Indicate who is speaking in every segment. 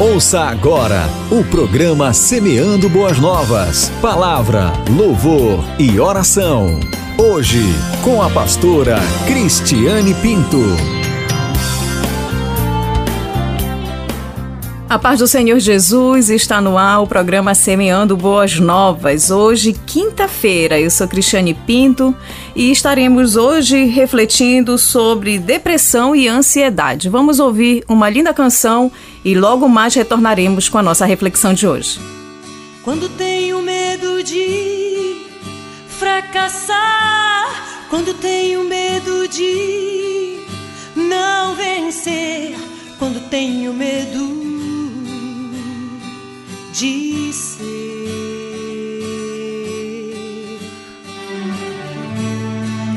Speaker 1: Ouça agora o programa Semeando Boas Novas. Palavra, louvor e oração. Hoje, com a pastora Cristiane Pinto.
Speaker 2: A paz do Senhor Jesus está no ar o programa Semeando Boas Novas. Hoje, quinta-feira, eu sou Cristiane Pinto e estaremos hoje refletindo sobre depressão e ansiedade. Vamos ouvir uma linda canção e logo mais retornaremos com a nossa reflexão de hoje.
Speaker 3: Quando tenho medo de fracassar, quando tenho medo de não vencer, quando tenho medo de ser.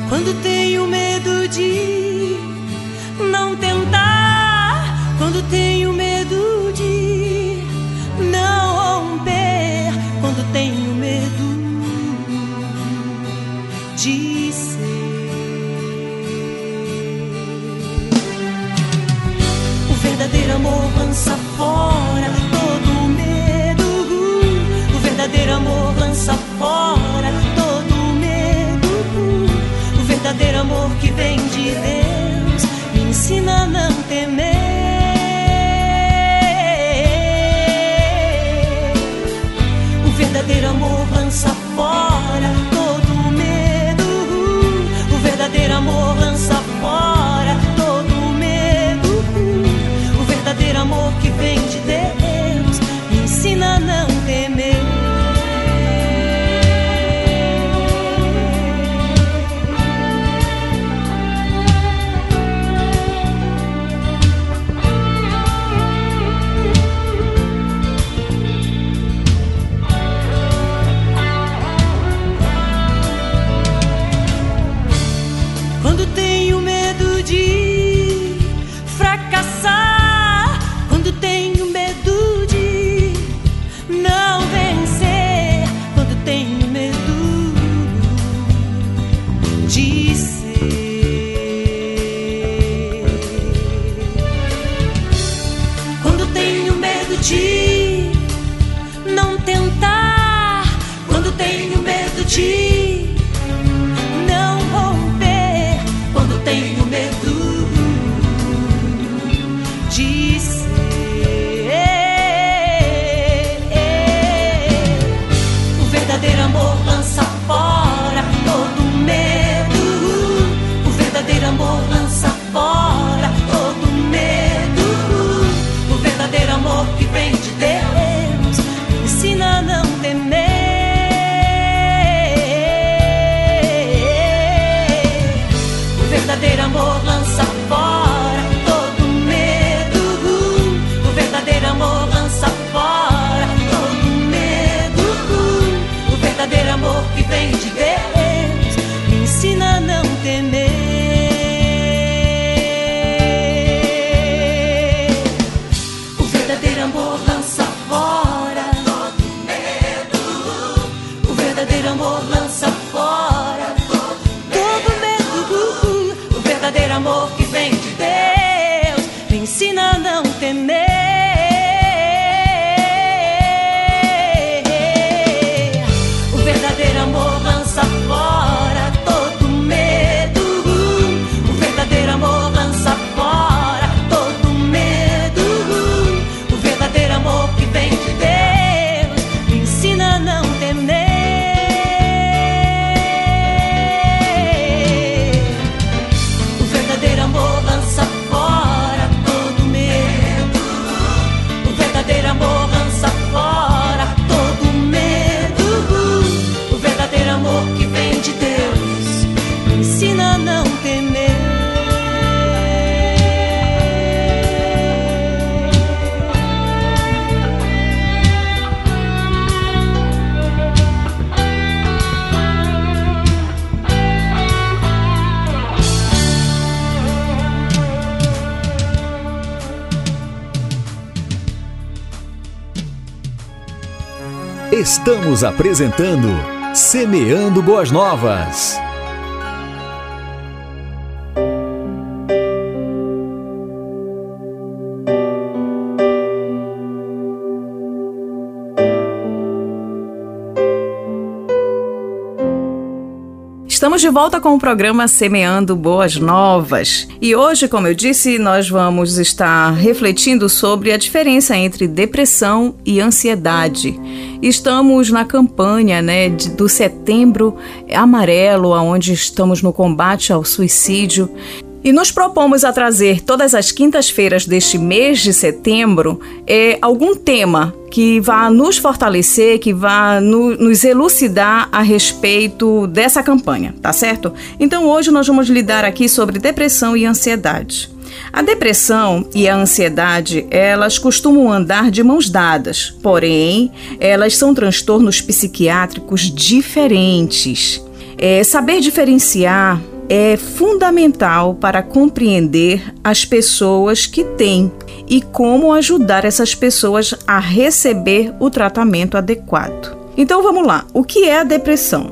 Speaker 3: Quando tenho medo de que vem de Deus me ensina a não temer. De verdadeiro amor lança fora todo medo. O verdadeiro amor lança fora todo medo. O verdadeiro amor que vem de Deus
Speaker 1: Estamos apresentando Semeando Boas Novas.
Speaker 2: Estamos de volta com o programa Semeando Boas Novas. E hoje, como eu disse, nós vamos estar refletindo sobre a diferença entre depressão e ansiedade. Estamos na campanha né, do Setembro Amarelo, onde estamos no combate ao suicídio. E nos propomos a trazer todas as quintas-feiras deste mês de setembro é, algum tema que vá nos fortalecer, que vá no, nos elucidar a respeito dessa campanha, tá certo? Então hoje nós vamos lidar aqui sobre depressão e ansiedade. A depressão e a ansiedade, elas costumam andar de mãos dadas, porém, elas são transtornos psiquiátricos diferentes. É, saber diferenciar é fundamental para compreender as pessoas que têm e como ajudar essas pessoas a receber o tratamento adequado. Então vamos lá, o que é a depressão?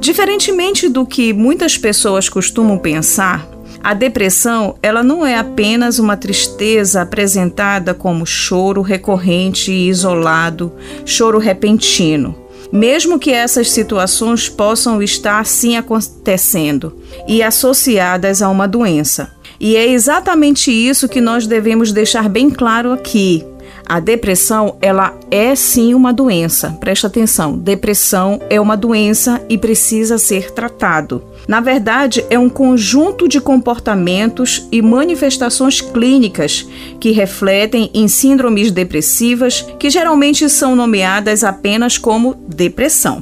Speaker 2: Diferentemente do que muitas pessoas costumam pensar, a depressão, ela não é apenas uma tristeza apresentada como choro recorrente e isolado, choro repentino mesmo que essas situações possam estar sim acontecendo e associadas a uma doença. E é exatamente isso que nós devemos deixar bem claro aqui. A depressão, ela é sim uma doença. Presta atenção, depressão é uma doença e precisa ser tratado. Na verdade, é um conjunto de comportamentos e manifestações clínicas que refletem em síndromes depressivas que geralmente são nomeadas apenas como depressão.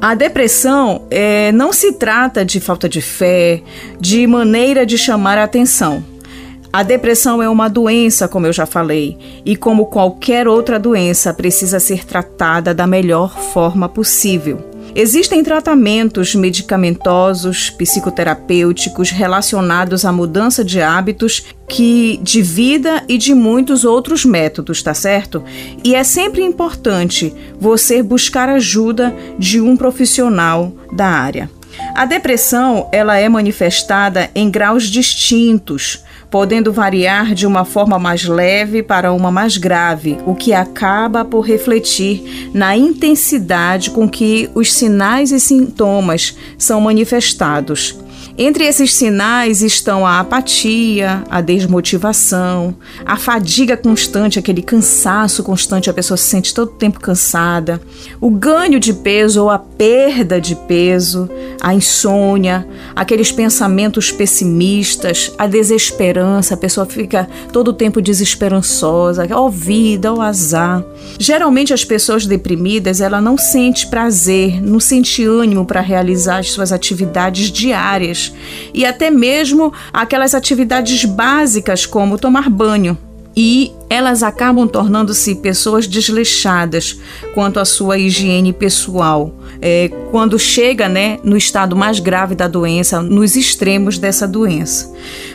Speaker 2: A depressão é, não se trata de falta de fé, de maneira de chamar a atenção. A depressão é uma doença, como eu já falei, e como qualquer outra doença, precisa ser tratada da melhor forma possível. Existem tratamentos medicamentosos, psicoterapêuticos relacionados à mudança de hábitos que de vida e de muitos outros métodos, tá certo? E é sempre importante você buscar ajuda de um profissional da área. A depressão, ela é manifestada em graus distintos podendo variar de uma forma mais leve para uma mais grave, o que acaba por refletir na intensidade com que os sinais e sintomas são manifestados. Entre esses sinais estão a apatia, a desmotivação, a fadiga constante, aquele cansaço constante, a pessoa se sente todo tempo cansada, o ganho de peso ou a perda de peso, a insônia, aqueles pensamentos pessimistas, a desesperança, a pessoa fica todo o tempo desesperançosa, ó vida, ó azar. Geralmente as pessoas deprimidas, ela não sente prazer, não sente ânimo para realizar as suas atividades diárias e até mesmo aquelas atividades básicas como tomar banho. E elas acabam tornando-se pessoas desleixadas quanto à sua higiene pessoal. É, quando chega né, no estado mais grave da doença, nos extremos dessa doença.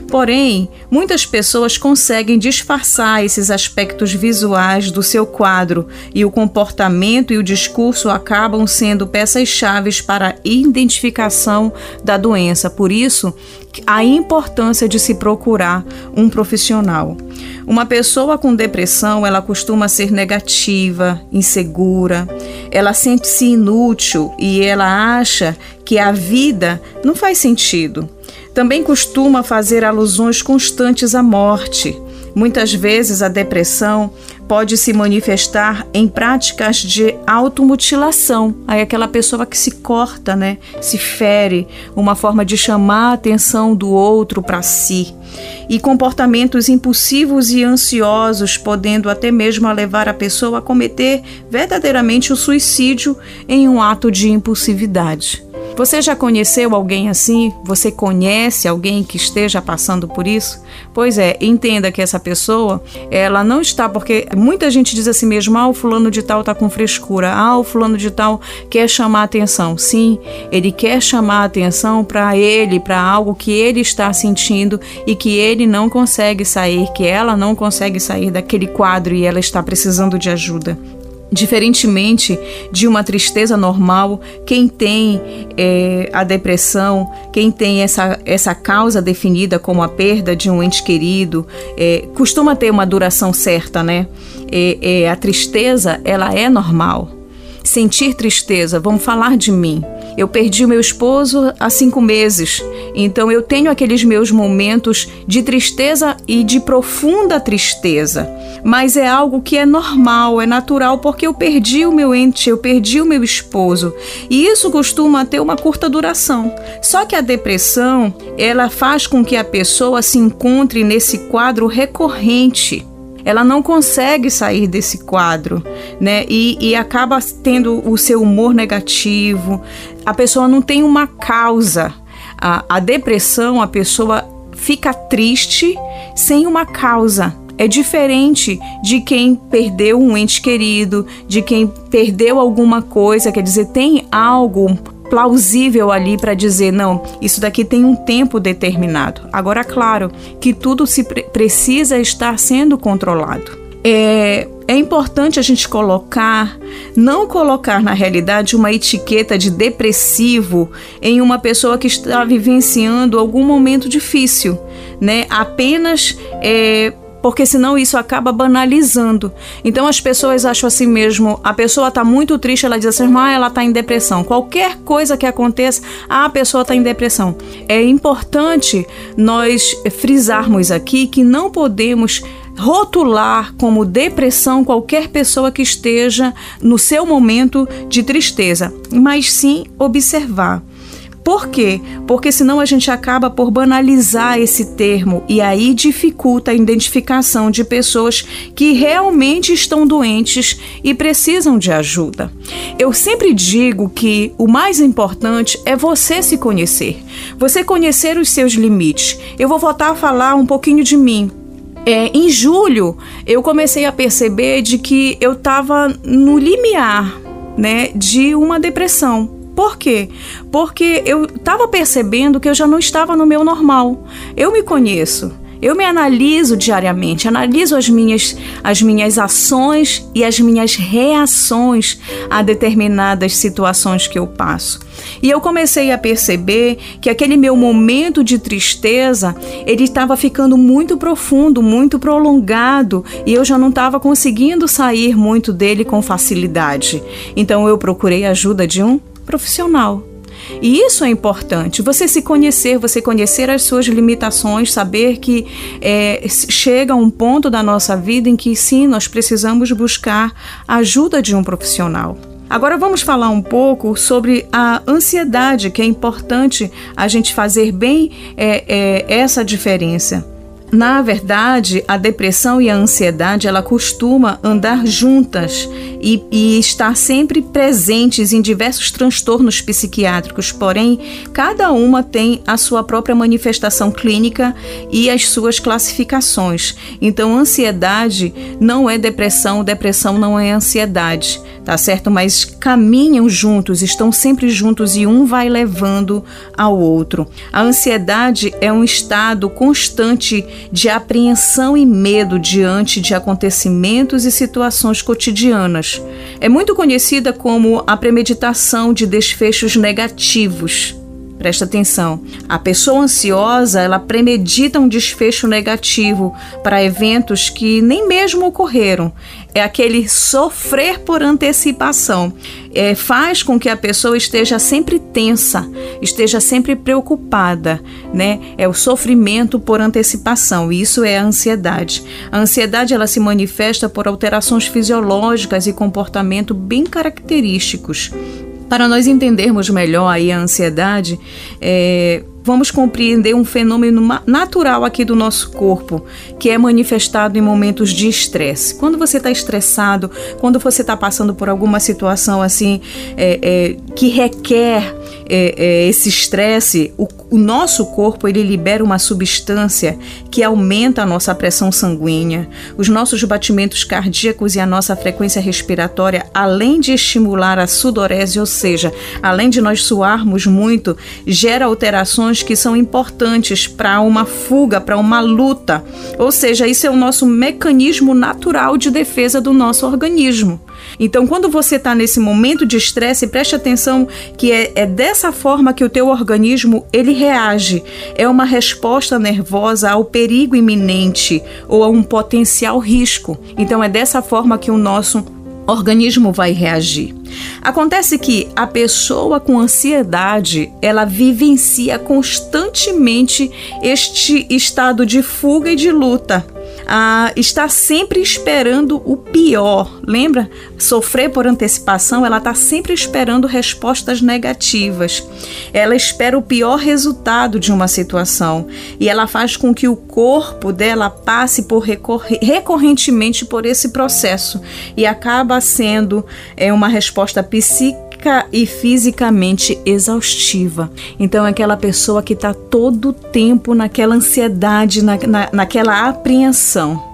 Speaker 2: Porém, muitas pessoas conseguem disfarçar esses aspectos visuais do seu quadro e o comportamento e o discurso acabam sendo peças-chave para a identificação da doença. Por isso, a importância de se procurar um profissional. Uma pessoa com depressão, ela costuma ser negativa, insegura, ela sente-se inútil e ela acha que a vida não faz sentido. Também costuma fazer alusões constantes à morte. Muitas vezes a depressão pode se manifestar em práticas de automutilação. Aí aquela pessoa que se corta, né, se fere, uma forma de chamar a atenção do outro para si. E comportamentos impulsivos e ansiosos, podendo até mesmo levar a pessoa a cometer verdadeiramente o suicídio em um ato de impulsividade. Você já conheceu alguém assim? Você conhece alguém que esteja passando por isso? Pois é, entenda que essa pessoa, ela não está porque muita gente diz assim mesmo: "Ah, o fulano de tal tá com frescura. Ah, o fulano de tal quer chamar atenção". Sim, ele quer chamar atenção para ele, para algo que ele está sentindo e que ele não consegue sair, que ela não consegue sair daquele quadro e ela está precisando de ajuda. Diferentemente de uma tristeza normal, quem tem é, a depressão, quem tem essa, essa causa definida como a perda de um ente querido, é, costuma ter uma duração certa, né? É, é, a tristeza, ela é normal. Sentir tristeza, vamos falar de mim. Eu perdi o meu esposo há cinco meses, então eu tenho aqueles meus momentos de tristeza e de profunda tristeza. Mas é algo que é normal, é natural, porque eu perdi o meu ente, eu perdi o meu esposo. E isso costuma ter uma curta duração. Só que a depressão, ela faz com que a pessoa se encontre nesse quadro recorrente ela não consegue sair desse quadro, né? E, e acaba tendo o seu humor negativo. A pessoa não tem uma causa. A, a depressão, a pessoa fica triste sem uma causa. É diferente de quem perdeu um ente querido, de quem perdeu alguma coisa, quer dizer, tem algo plausível ali para dizer não, isso daqui tem um tempo determinado. Agora, claro que tudo se pre precisa estar sendo controlado. É, é importante a gente colocar, não colocar na realidade uma etiqueta de depressivo em uma pessoa que está vivenciando algum momento difícil, né? Apenas é, porque senão isso acaba banalizando. Então as pessoas acham assim mesmo, a pessoa está muito triste, ela diz assim, ah, ela está em depressão. Qualquer coisa que aconteça, ah, a pessoa está em depressão. É importante nós frisarmos aqui que não podemos rotular como depressão qualquer pessoa que esteja no seu momento de tristeza, mas sim observar por quê? Porque senão a gente acaba por banalizar esse termo e aí dificulta a identificação de pessoas que realmente estão doentes e precisam de ajuda. Eu sempre digo que o mais importante é você se conhecer, você conhecer os seus limites. Eu vou voltar a falar um pouquinho de mim, é, em julho, eu comecei a perceber de que eu estava no limiar, né, de uma depressão. Por quê? Porque eu estava percebendo que eu já não estava no meu normal. Eu me conheço. Eu me analiso diariamente, analiso as minhas, as minhas ações e as minhas reações a determinadas situações que eu passo. E eu comecei a perceber que aquele meu momento de tristeza, ele estava ficando muito profundo, muito prolongado, e eu já não estava conseguindo sair muito dele com facilidade. Então eu procurei a ajuda de um profissional. E isso é importante, você se conhecer, você conhecer as suas limitações, saber que é, chega um ponto da nossa vida em que sim, nós precisamos buscar a ajuda de um profissional. Agora vamos falar um pouco sobre a ansiedade, que é importante a gente fazer bem é, é, essa diferença. Na verdade, a depressão e a ansiedade ela costuma andar juntas e, e, estar sempre presentes em diversos transtornos psiquiátricos, porém, cada uma tem a sua própria manifestação clínica e as suas classificações. Então, ansiedade não é depressão, depressão não é ansiedade tá certo? Mas caminham juntos, estão sempre juntos e um vai levando ao outro. A ansiedade é um estado constante de apreensão e medo diante de acontecimentos e situações cotidianas. É muito conhecida como a premeditação de desfechos negativos. Presta atenção. A pessoa ansiosa, ela premedita um desfecho negativo para eventos que nem mesmo ocorreram. É aquele sofrer por antecipação. É, faz com que a pessoa esteja sempre tensa, esteja sempre preocupada, né? É o sofrimento por antecipação. Isso é a ansiedade. A ansiedade ela se manifesta por alterações fisiológicas e comportamento bem característicos para nós entendermos melhor aí a ansiedade, é, vamos compreender um fenômeno natural aqui do nosso corpo, que é manifestado em momentos de estresse. Quando você está estressado, quando você está passando por alguma situação assim é, é, que requer é, é, esse estresse, o, o, nosso corpo ele libera uma substância que aumenta a nossa pressão sanguínea, os nossos batimentos cardíacos e a nossa frequência respiratória, além de estimular a sudorese, ou seja, além de nós suarmos muito, gera alterações que são importantes para uma fuga, para uma luta. Ou seja, isso é o nosso mecanismo natural de defesa do nosso organismo. Então, quando você está nesse momento de estresse, preste atenção que é, é, dessa forma que o teu organismo ele reage. É uma resposta nervosa ao perigo iminente ou a um potencial risco. Então, é dessa forma que o nosso organismo vai reagir. Acontece que a pessoa com ansiedade, ela vivencia constantemente este estado de fuga e de luta ah, está sempre esperando o pior. Lembra? Sofrer por antecipação, ela está sempre esperando respostas negativas. Ela espera o pior resultado de uma situação e ela faz com que o corpo dela passe por recorrentemente por esse processo e acaba sendo é, uma resposta psíquica psíquica e fisicamente exaustiva. Então, é aquela pessoa que está todo o tempo naquela ansiedade, na, na, naquela apreensão.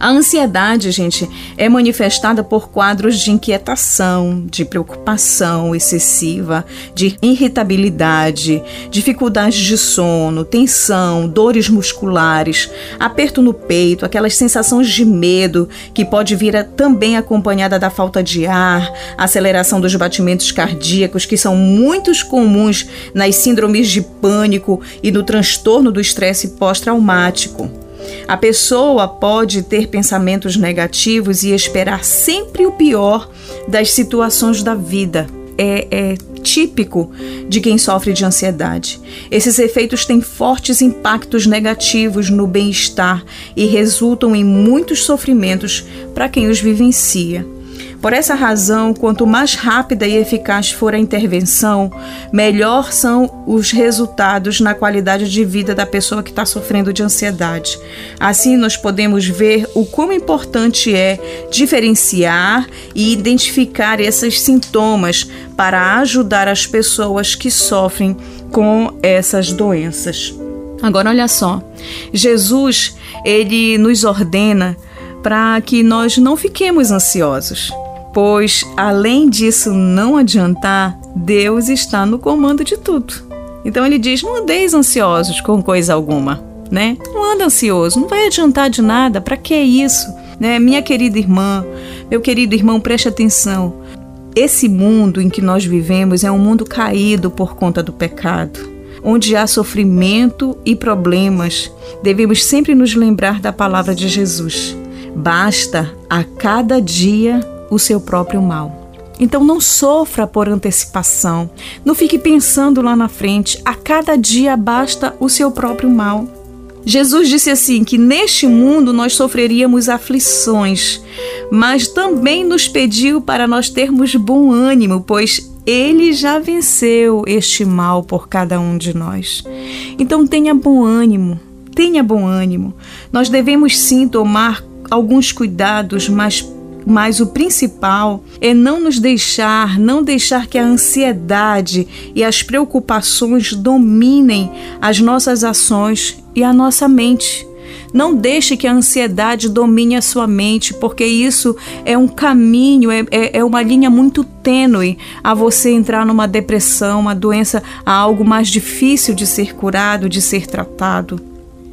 Speaker 2: A ansiedade, gente, é manifestada por quadros de inquietação, de preocupação excessiva, de irritabilidade, dificuldades de sono, tensão, dores musculares, aperto no peito, aquelas sensações de medo que pode vir a, também acompanhada da falta de ar, aceleração dos batimentos cardíacos, que são muito comuns nas síndromes de pânico e no transtorno do estresse pós-traumático. A pessoa pode ter pensamentos negativos e esperar sempre o pior das situações da vida. É, é, típico de quem sofre de ansiedade. Esses efeitos têm fortes impactos negativos no bem-estar e resultam em muitos sofrimentos para quem os vivencia. Por essa razão, quanto mais rápida e eficaz for a intervenção, melhor são os resultados na qualidade de vida da pessoa que está sofrendo de ansiedade. Assim, nós podemos ver o quão importante é diferenciar e identificar esses sintomas para ajudar as pessoas que sofrem com essas doenças. Agora olha só, Jesus, ele nos ordena para que nós não fiquemos ansiosos pois além disso não adiantar, Deus está no comando de tudo. Então ele diz: não andeis ansiosos com coisa alguma, né? Não anda ansioso, não vai adiantar de nada, para que isso? Né? Minha querida irmã, meu querido irmão, preste atenção. Esse mundo em que nós vivemos é um mundo caído por conta do pecado, onde há sofrimento e problemas. Devemos sempre nos lembrar da palavra de Jesus. Basta a cada dia o seu próprio mal. Então não sofra por antecipação, não fique pensando lá na frente, a cada dia basta o seu próprio mal. Jesus disse assim que neste mundo nós sofreríamos aflições, mas também nos pediu para nós termos bom ânimo, pois ele já venceu este mal por cada um de nós. Então tenha bom ânimo, tenha bom ânimo. Nós devemos sim tomar alguns cuidados, mas mas o principal é não nos deixar, não deixar que a ansiedade e as preocupações dominem as nossas ações e a nossa mente. Não deixe que a ansiedade domine a sua mente, porque isso é um caminho, é, é, é, uma linha muito tênue a você entrar numa depressão, uma doença, a algo mais difícil de ser curado, de ser tratado.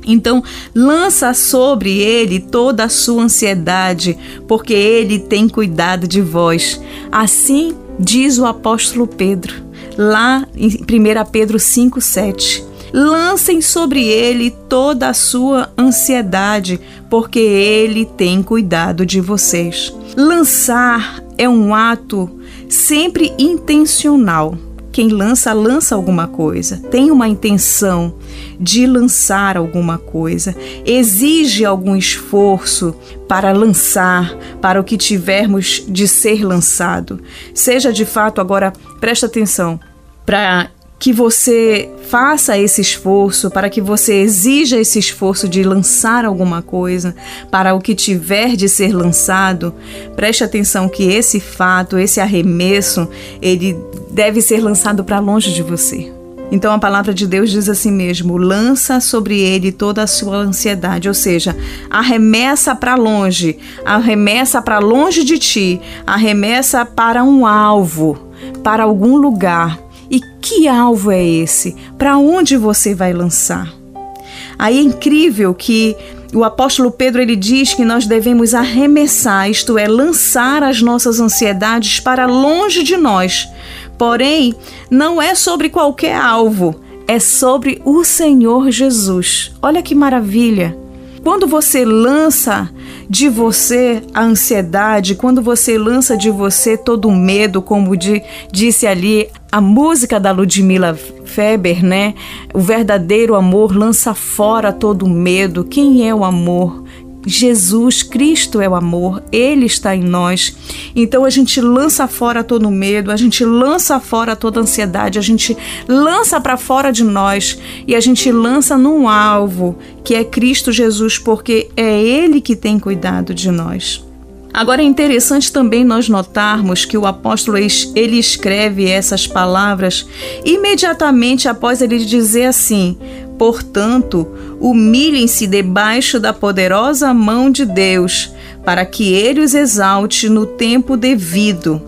Speaker 2: Então, lança sobre ele toda a sua ansiedade, porque ele tem cuidado de vós. Assim diz o apóstolo Pedro, lá em 1 Pedro 5,7. Lancem sobre ele toda a sua ansiedade, porque ele tem cuidado de vocês. Lançar é um ato sempre intencional quem lança, lança alguma coisa, tem uma intenção de lançar alguma coisa, exige algum esforço para lançar, para o que tivermos de ser lançado. Seja de fato, agora presta atenção, para que você faça esse esforço, para que você exija esse esforço de lançar alguma coisa, para o que tiver de ser lançado, preste atenção que esse fato, esse arremesso, ele deve ser lançado para longe de você. Então a palavra de Deus diz assim mesmo: lança sobre ele toda a sua ansiedade, ou seja, arremessa para longe, arremessa para longe de ti, arremessa para um alvo, para algum lugar, e que alvo é esse? Para onde você vai lançar? Aí é incrível que o apóstolo Pedro ele diz que nós devemos arremessar, isto é, lançar as nossas ansiedades para longe de nós. Porém, não é sobre qualquer alvo, é sobre o Senhor Jesus. Olha que maravilha! Quando você lança de você a ansiedade, quando você lança de você todo o medo, como de, disse ali a música da Ludmilla Feber, né? O verdadeiro amor lança fora todo o medo. Quem é o amor? Jesus Cristo é o amor, Ele está em nós. Então a gente lança fora todo medo, a gente lança fora toda ansiedade, a gente lança para fora de nós e a gente lança num alvo que é Cristo Jesus, porque é Ele que tem cuidado de nós. Agora é interessante também nós notarmos que o apóstolo ele escreve essas palavras imediatamente após ele dizer assim: Portanto, humilhem-se debaixo da poderosa mão de Deus, para que ele os exalte no tempo devido.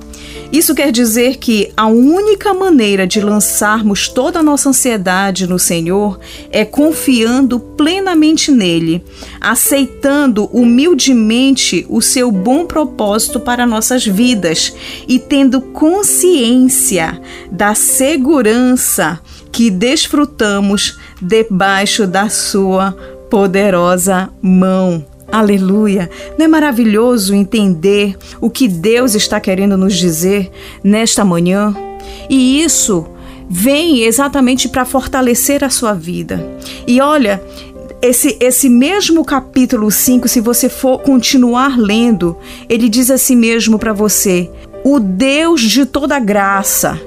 Speaker 2: Isso quer dizer que a única maneira de lançarmos toda a nossa ansiedade no Senhor é confiando plenamente nele, aceitando humildemente o seu bom propósito para nossas vidas e tendo consciência da segurança que desfrutamos debaixo da sua poderosa mão. Aleluia! Não é maravilhoso entender o que Deus está querendo nos dizer nesta manhã? E isso vem exatamente para fortalecer a sua vida. E olha, esse, esse mesmo capítulo 5, se você for continuar lendo, ele diz assim mesmo para você: O Deus de toda graça,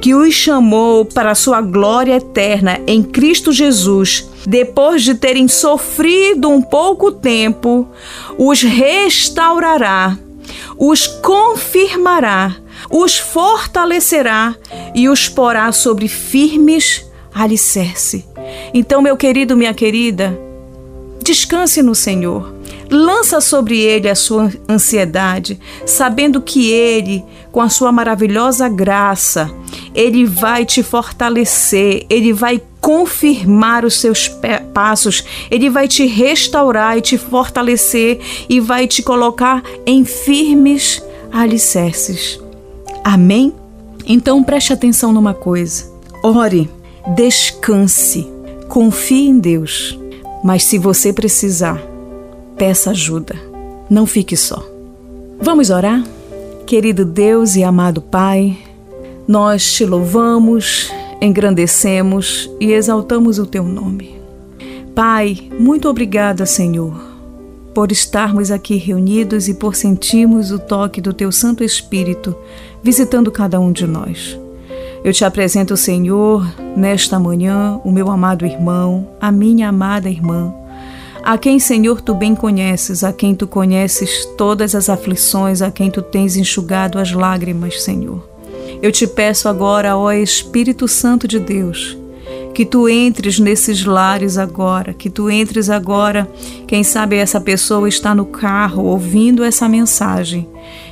Speaker 2: que os chamou para a sua glória eterna em Cristo Jesus, depois de terem sofrido um pouco tempo, os restaurará, os confirmará, os fortalecerá e os porá sobre firmes alicerce. Então, meu querido, minha querida, descanse no Senhor. Lança sobre ele a sua ansiedade, sabendo que ele, com a sua maravilhosa graça, ele vai te fortalecer, ele vai confirmar os seus passos, ele vai te restaurar e te fortalecer e vai te colocar em firmes alicerces. Amém? Então preste atenção numa coisa. Ore, descanse, confie em Deus. Mas se você precisar, peça ajuda. Não fique só. Vamos orar? Querido Deus e amado Pai, nós te louvamos, engrandecemos e exaltamos o teu nome. Pai, muito obrigada, Senhor, por estarmos aqui reunidos e por sentirmos o toque do teu Santo Espírito visitando cada um de nós. Eu te apresento, Senhor, nesta manhã, o meu amado irmão, a minha amada irmã a quem, Senhor, tu bem conheces, a quem tu conheces todas as aflições, a quem tu tens enxugado as lágrimas, Senhor. Eu te peço agora, ó Espírito Santo de Deus, que tu entres nesses lares agora, que tu entres agora. Quem sabe essa pessoa está no carro ouvindo essa mensagem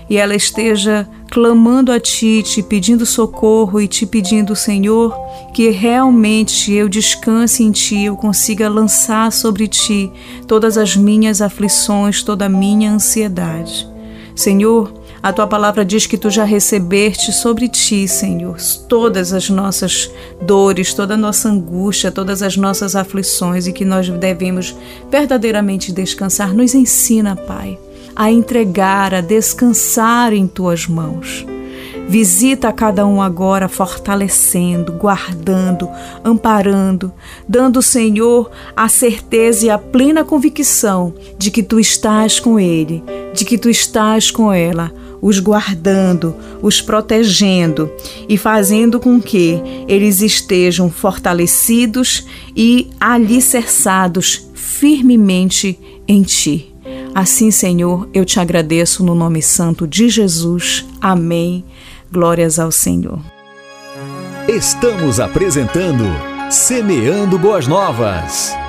Speaker 2: e ela esteja clamando a ti, te pedindo socorro e te pedindo, Senhor, que realmente eu descanse em ti, eu consiga lançar sobre ti todas as minhas aflições, toda a minha ansiedade. Senhor, a tua palavra diz que tu já recebeste sobre ti, Senhor, todas as nossas dores, toda a nossa angústia, todas as nossas aflições e que nós devemos verdadeiramente descansar. Nos ensina, Pai a entregar, a descansar em tuas mãos. Visita cada um agora, fortalecendo, guardando, amparando, dando, Senhor, a certeza e a plena convicção de que tu estás com ele, de que tu estás com ela, os guardando, os protegendo e fazendo com que eles estejam fortalecidos e alicerçados firmemente em ti. Assim, Senhor, eu te agradeço no nome santo de Jesus. Amém. Glórias ao Senhor.
Speaker 1: Estamos apresentando Semeando Boas Novas.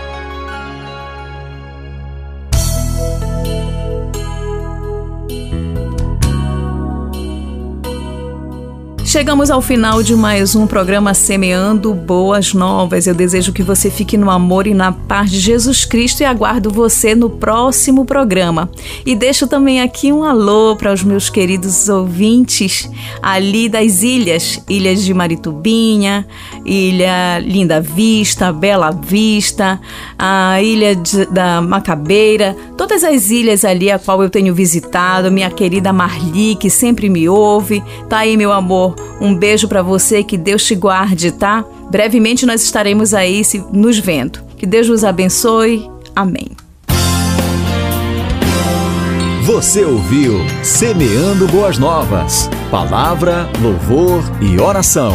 Speaker 2: Chegamos ao final de mais um programa Semeando Boas Novas. Eu desejo que você fique no amor e na paz de Jesus Cristo e aguardo você no próximo programa. E deixo também aqui um alô para os meus queridos ouvintes ali das ilhas, ilhas de Maritubinha, Ilha Linda Vista, Bela Vista, a Ilha de, da Macabeira, todas as ilhas ali a qual eu tenho visitado, minha querida Marli que sempre me ouve. Tá aí meu amor um beijo para você, que Deus te guarde, tá? Brevemente nós estaremos aí se, nos vendo. Que Deus nos abençoe. Amém.
Speaker 1: Você ouviu Semeando Boas Novas. Palavra, louvor e oração.